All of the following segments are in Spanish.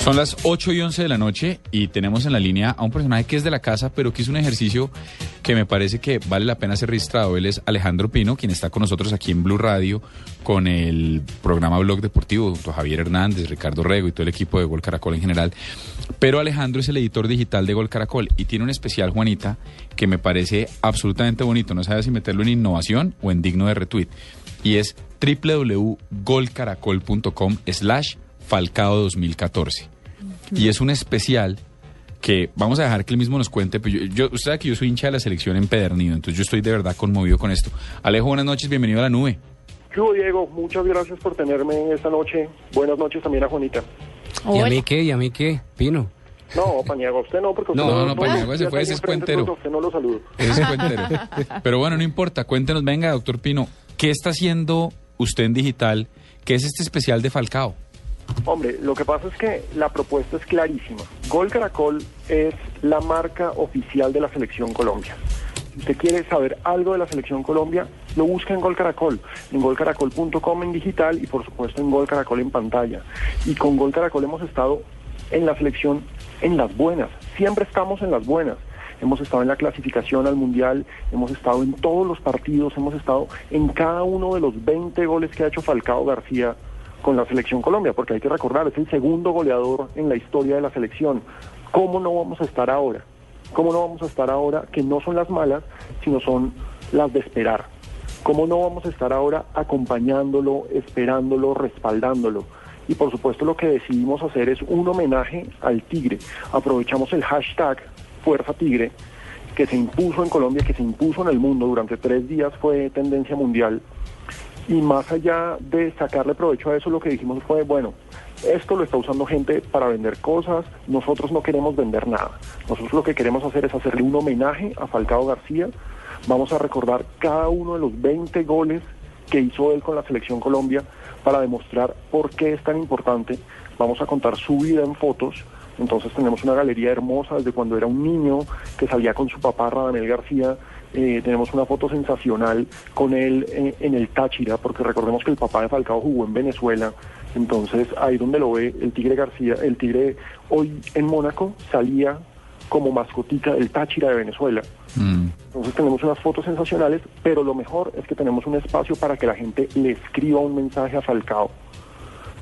Son las 8 y 11 de la noche y tenemos en la línea a un personaje que es de la casa, pero que hizo un ejercicio que me parece que vale la pena ser registrado. Él es Alejandro Pino, quien está con nosotros aquí en Blue Radio con el programa Blog Deportivo, junto a Javier Hernández, Ricardo Rego y todo el equipo de Gol Caracol en general. Pero Alejandro es el editor digital de Gol Caracol y tiene un especial, Juanita, que me parece absolutamente bonito. No sabe si meterlo en innovación o en digno de retweet. Y es www.golcaracol.com slash Falcao 2014. Y es un especial que vamos a dejar que él mismo nos cuente. Pero yo, yo, usted sabe que yo soy hincha de la selección empedernido, entonces yo estoy de verdad conmovido con esto. Alejo, buenas noches, bienvenido a la nube. ¿Qué hubo, Diego? Muchas gracias por tenerme esta noche. Buenas noches también a Juanita. ¿Y a mí qué? ¿Y a mí qué? Pino. No, Paniagua, usted no, porque usted No, no, Paniagua se fue, ese es cuentero. Usted no lo saludo. Ese es cuentero. Pero bueno, no importa, cuéntenos, venga, doctor Pino, ¿qué está haciendo usted en digital? ¿Qué es este especial de Falcao? Hombre, lo que pasa es que la propuesta es clarísima. Gol Caracol es la marca oficial de la Selección Colombia. Si usted quiere saber algo de la Selección Colombia, lo busca en Gol Caracol, en golcaracol.com en digital y por supuesto en Gol Caracol en pantalla. Y con Gol Caracol hemos estado en la selección en las buenas, siempre estamos en las buenas. Hemos estado en la clasificación al Mundial, hemos estado en todos los partidos, hemos estado en cada uno de los 20 goles que ha hecho Falcao García con la selección Colombia, porque hay que recordar, es el segundo goleador en la historia de la selección. ¿Cómo no vamos a estar ahora? ¿Cómo no vamos a estar ahora que no son las malas, sino son las de esperar? ¿Cómo no vamos a estar ahora acompañándolo, esperándolo, respaldándolo? Y por supuesto lo que decidimos hacer es un homenaje al Tigre. Aprovechamos el hashtag Fuerza Tigre, que se impuso en Colombia, que se impuso en el mundo, durante tres días fue tendencia mundial. Y más allá de sacarle provecho a eso, lo que dijimos fue, bueno, esto lo está usando gente para vender cosas, nosotros no queremos vender nada. Nosotros lo que queremos hacer es hacerle un homenaje a Falcao García. Vamos a recordar cada uno de los 20 goles que hizo él con la selección Colombia para demostrar por qué es tan importante. Vamos a contar su vida en fotos. Entonces tenemos una galería hermosa desde cuando era un niño que salía con su papá Radamel García. Eh, tenemos una foto sensacional con él eh, en el Táchira, porque recordemos que el papá de Falcao jugó en Venezuela. Entonces ahí donde lo ve el Tigre García, el Tigre hoy en Mónaco salía como mascotica del Táchira de Venezuela. Mm. Entonces tenemos unas fotos sensacionales, pero lo mejor es que tenemos un espacio para que la gente le escriba un mensaje a Falcao.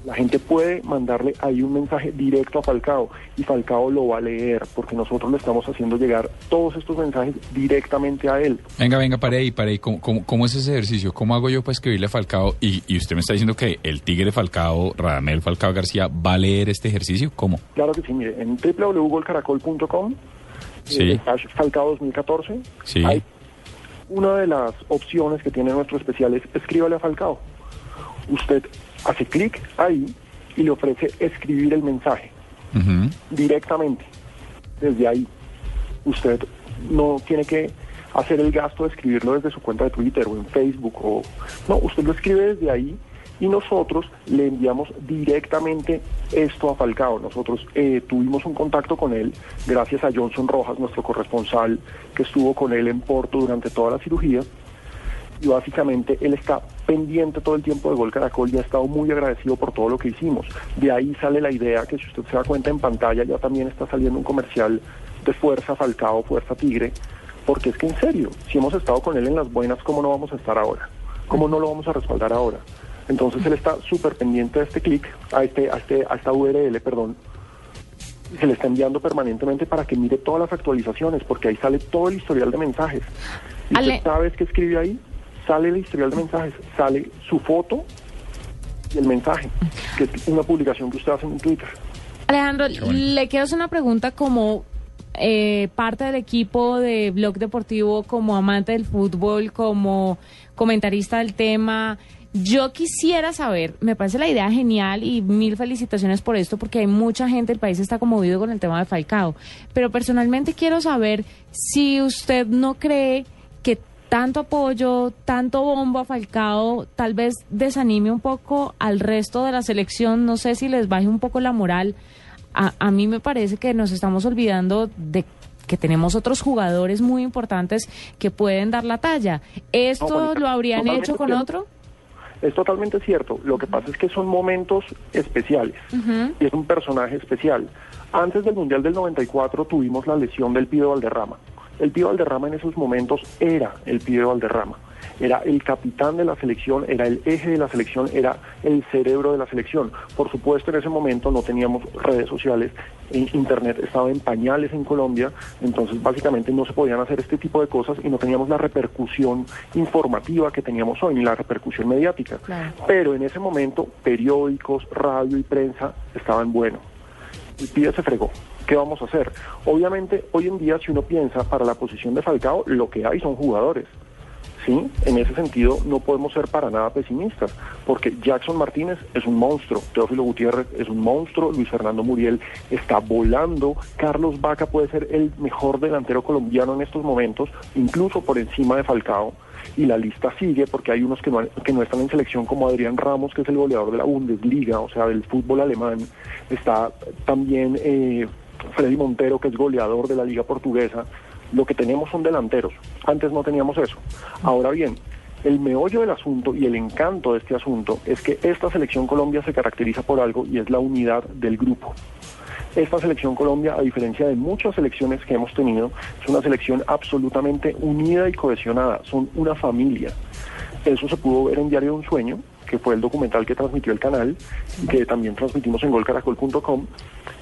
La gente puede mandarle ahí un mensaje directo a Falcao y Falcao lo va a leer porque nosotros le estamos haciendo llegar todos estos mensajes directamente a él. Venga, venga, pare ahí, pare ahí. ¿Cómo, cómo, cómo es ese ejercicio? ¿Cómo hago yo para escribirle a Falcao? Y, y usted me está diciendo que el Tigre Falcao, Radamel Falcao García, va a leer este ejercicio. ¿Cómo? Claro que sí, mire, en www.golcaracol.com, Sí. eh, Falcao 2014, Sí. hay una de las opciones que tiene nuestro especial es escríbale a Falcao. Usted hace clic ahí y le ofrece escribir el mensaje directamente desde ahí. Usted no tiene que hacer el gasto de escribirlo desde su cuenta de Twitter o en Facebook o no, usted lo escribe desde ahí y nosotros le enviamos directamente esto a Falcao. Nosotros eh, tuvimos un contacto con él gracias a Johnson Rojas, nuestro corresponsal que estuvo con él en Porto durante toda la cirugía y básicamente él está pendiente todo el tiempo de Gol Caracol y ha estado muy agradecido por todo lo que hicimos. De ahí sale la idea que si usted se da cuenta en pantalla ya también está saliendo un comercial de Fuerza Falcao, Fuerza Tigre, porque es que en serio, si hemos estado con él en las buenas, ¿cómo no vamos a estar ahora? ¿Cómo no lo vamos a respaldar ahora? Entonces él está súper pendiente de este clic, a, este, a, este, a esta URL, perdón, se le está enviando permanentemente para que mire todas las actualizaciones, porque ahí sale todo el historial de mensajes. Y Ale- usted sabe qué escribe ahí, sale el historial de mensajes, sale su foto y el mensaje, que es una publicación que usted hace en Twitter. Alejandro, le quiero hacer una pregunta como eh, parte del equipo de Blog Deportivo, como amante del fútbol, como comentarista del tema. Yo quisiera saber, me parece la idea genial y mil felicitaciones por esto porque hay mucha gente, el país está conmovido con el tema de Falcao, pero personalmente quiero saber si usted no cree que tanto apoyo, tanto bombo a Falcao, tal vez desanime un poco al resto de la selección, no sé si les baje un poco la moral. A, a mí me parece que nos estamos olvidando de que tenemos otros jugadores muy importantes que pueden dar la talla. ¿Esto No, lo habrían hecho con cierto. otro? Es totalmente cierto. Lo que pasa es que son momentos especiales y es un personaje especial. Antes del Mundial del 94 tuvimos la lesión del Pibe Valderrama. El Pibe Valderrama en esos momentos era el Pibe Valderrama. Era el capitán de la selección, era el eje de la selección, era el cerebro de la selección. Por supuesto, en ese momento no teníamos redes sociales, en Internet estaba en pañales en Colombia, entonces básicamente no se podían hacer este tipo de cosas y no teníamos la repercusión informativa que teníamos hoy, ni la repercusión mediática. Claro. Pero en ese momento, periódicos, radio y prensa estaban buenos. El pibe se fregó. ¿Qué vamos a hacer? Obviamente, hoy en día, si uno piensa para la posición de Falcao, lo que hay son jugadores. ¿sí? En ese sentido, no podemos ser para nada pesimistas, porque Jackson Martínez es un monstruo, Teófilo Gutiérrez es un monstruo, Luis Fernando Muriel está volando, Carlos Vaca puede ser el mejor delantero colombiano en estos momentos, incluso por encima de Falcao. Y la lista sigue porque hay unos que no, que no están en selección como Adrián Ramos, que es el goleador de la Bundesliga, o sea, del fútbol alemán. Está también eh, Freddy Montero, que es goleador de la Liga Portuguesa. Lo que tenemos son delanteros. Antes no teníamos eso. Ahora bien, el meollo del asunto y el encanto de este asunto es que esta selección Colombia se caracteriza por algo y es la unidad del grupo. Esta selección Colombia, a diferencia de muchas selecciones que hemos tenido, es una selección absolutamente unida y cohesionada. Son una familia. Eso se pudo ver en Diario de un Sueño, que fue el documental que transmitió el canal y que también transmitimos en golcaracol.com.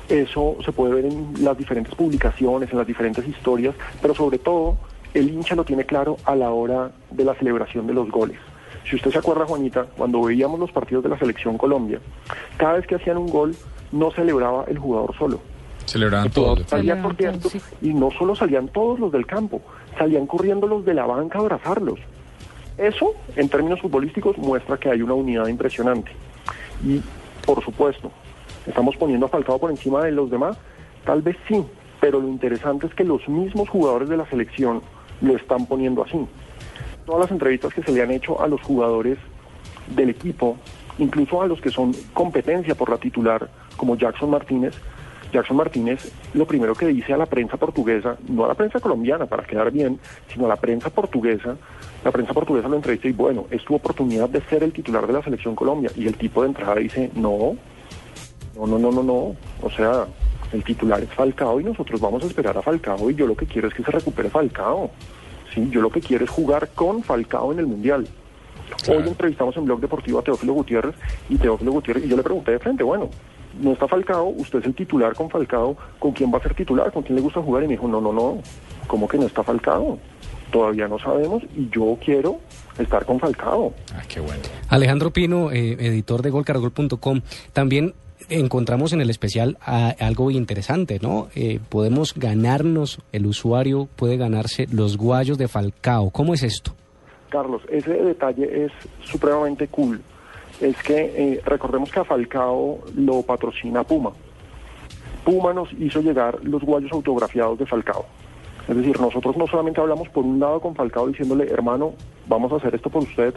Eso se puede ver en las diferentes publicaciones, en las diferentes historias, pero sobre todo el hincha lo tiene claro a la hora de la celebración de los goles. Si usted se acuerda, Juanita, cuando veíamos los partidos de la selección Colombia, cada vez que hacían un gol no celebraba el jugador solo. Celebraban todo. Salía Salían corriendo todos, sí. y no solo salían todos los del campo, salían corriendo los de la banca a abrazarlos. Eso, en términos futbolísticos, muestra que hay una unidad impresionante. Y, por supuesto, ¿estamos poniendo a Falcao por encima de los demás? Tal vez sí, pero lo interesante es que los mismos jugadores de la selección lo están poniendo así. Todas las entrevistas que se le han hecho a los jugadores del equipo, incluso a los que son competencia por la titular, como Jackson Martínez, Jackson Martínez lo primero que dice a la prensa portuguesa, no a la prensa colombiana para quedar bien, sino a la prensa portuguesa, la prensa portuguesa lo entrevista y bueno, es tu oportunidad de ser el titular de la selección Colombia. Y el tipo de entrada dice, no, no, no, no, no, no. O sea, el titular es Falcao y nosotros vamos a esperar a Falcao y yo lo que quiero es que se recupere Falcao. Sí, yo lo que quiero es jugar con Falcao en el Mundial. Claro. Hoy entrevistamos en Blog Deportivo a Teófilo Gutiérrez y Teófilo Gutiérrez, y yo le pregunté de frente, bueno, no está Falcao, usted es el titular con Falcao, ¿con quién va a ser titular? ¿Con quién le gusta jugar? Y me dijo, no, no, no, ¿cómo que no está Falcao? Todavía no sabemos y yo quiero estar con Falcao. Ah, qué bueno. Alejandro Pino, eh, editor de golcaracol.com, también encontramos en el especial a- algo interesante, ¿no? Eh, podemos ganarnos, el usuario puede ganarse los guayos de Falcao. ¿Cómo es esto? Carlos, ese detalle es supremamente cool. Es que eh, recordemos que a Falcao lo patrocina Puma. Puma nos hizo llegar los guayos autografiados de Falcao. Es decir, nosotros no solamente hablamos por un lado con Falcao diciéndole, hermano, vamos a hacer esto por usted,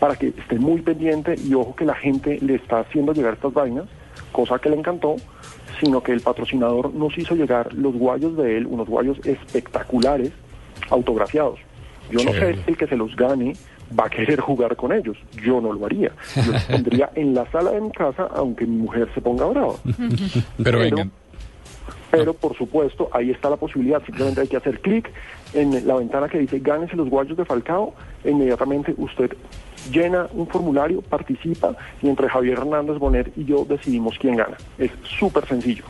para que esté muy pendiente y ojo que la gente le está haciendo llegar estas vainas, cosa que le encantó, sino que el patrocinador nos hizo llegar los guayos de él, unos guayos espectaculares, autografiados. Yo no sé Chévere. el que se los gane va a querer jugar con ellos. Yo no lo haría. Yo los pondría en la sala de mi casa, aunque mi mujer se ponga brava. Pero Pero- vengan. Pero por supuesto, ahí está la posibilidad. Simplemente hay que hacer clic en la ventana que dice gánese los guayos de Falcao. E inmediatamente usted llena un formulario, participa y entre Javier Hernández Bonet y yo decidimos quién gana. Es súper sencillo.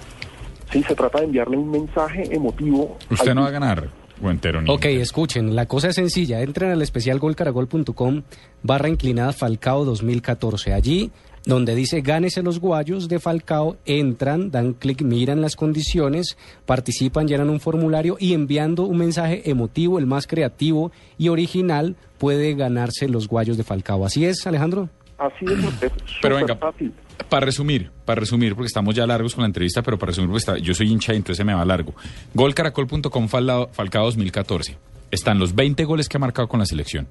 Sí, se trata de enviarle un mensaje emotivo. Usted al- no va a ganar. O entero ni Ok, entero. escuchen, la cosa es sencilla. Entren al especial golcaracol.com barra inclinada Falcao 2014. Allí, donde dice gánese los guayos de Falcao, entran, dan clic, miran las condiciones, participan, llenan un formulario y enviando un mensaje emotivo, el más creativo y original, puede ganarse los guayos de Falcao. ¿Así es, Alejandro? Así es, es Pero venga, fácil. para resumir, para resumir, porque estamos ya largos con la entrevista, pero para resumir, porque está- yo soy hincha y entonces se me va largo. Golcaracol.com Falcao Falcao 2014. Están los 20 goles que ha marcado con la selección.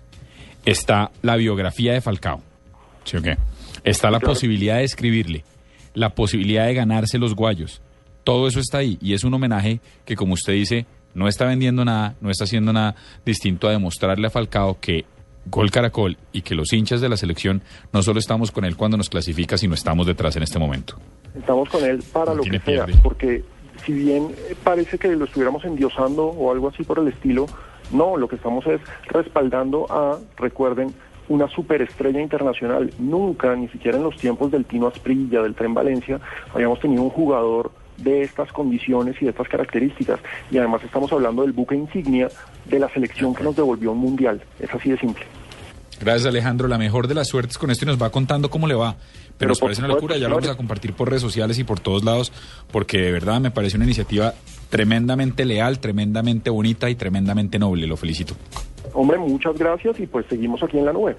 Está la biografía de Falcao. ¿Sí o qué? Está la Claro. posibilidad de escribirle, la posibilidad de ganarse los guayos. Todo eso está ahí y es un homenaje que, como usted dice, no está vendiendo nada, no está haciendo nada distinto a demostrarle a Falcao que Gol Caracol y que los hinchas de la selección no solo estamos con él cuando nos clasifica, sino estamos detrás en este momento. Estamos con él para No lo que sea, porque si bien parece que lo estuviéramos endiosando o algo así por el estilo, no, lo que estamos es respaldando a, recuerden, una superestrella internacional. Nunca, ni siquiera en los tiempos del Tino Asprilla, del Tren Valencia, habíamos tenido un jugador de estas condiciones y de estas características. Y además estamos hablando del buque insignia de la selección que nos devolvió un mundial. Es así de simple. Gracias Alejandro, la mejor de las suertes con esto y nos va contando cómo le va. Pero, Pero nos parece una locura, ya lo vamos a compartir por redes sociales y por todos lados, porque de verdad me parece una iniciativa tremendamente leal, tremendamente bonita y tremendamente noble. Lo felicito. Hombre, muchas gracias y pues seguimos aquí en la nube.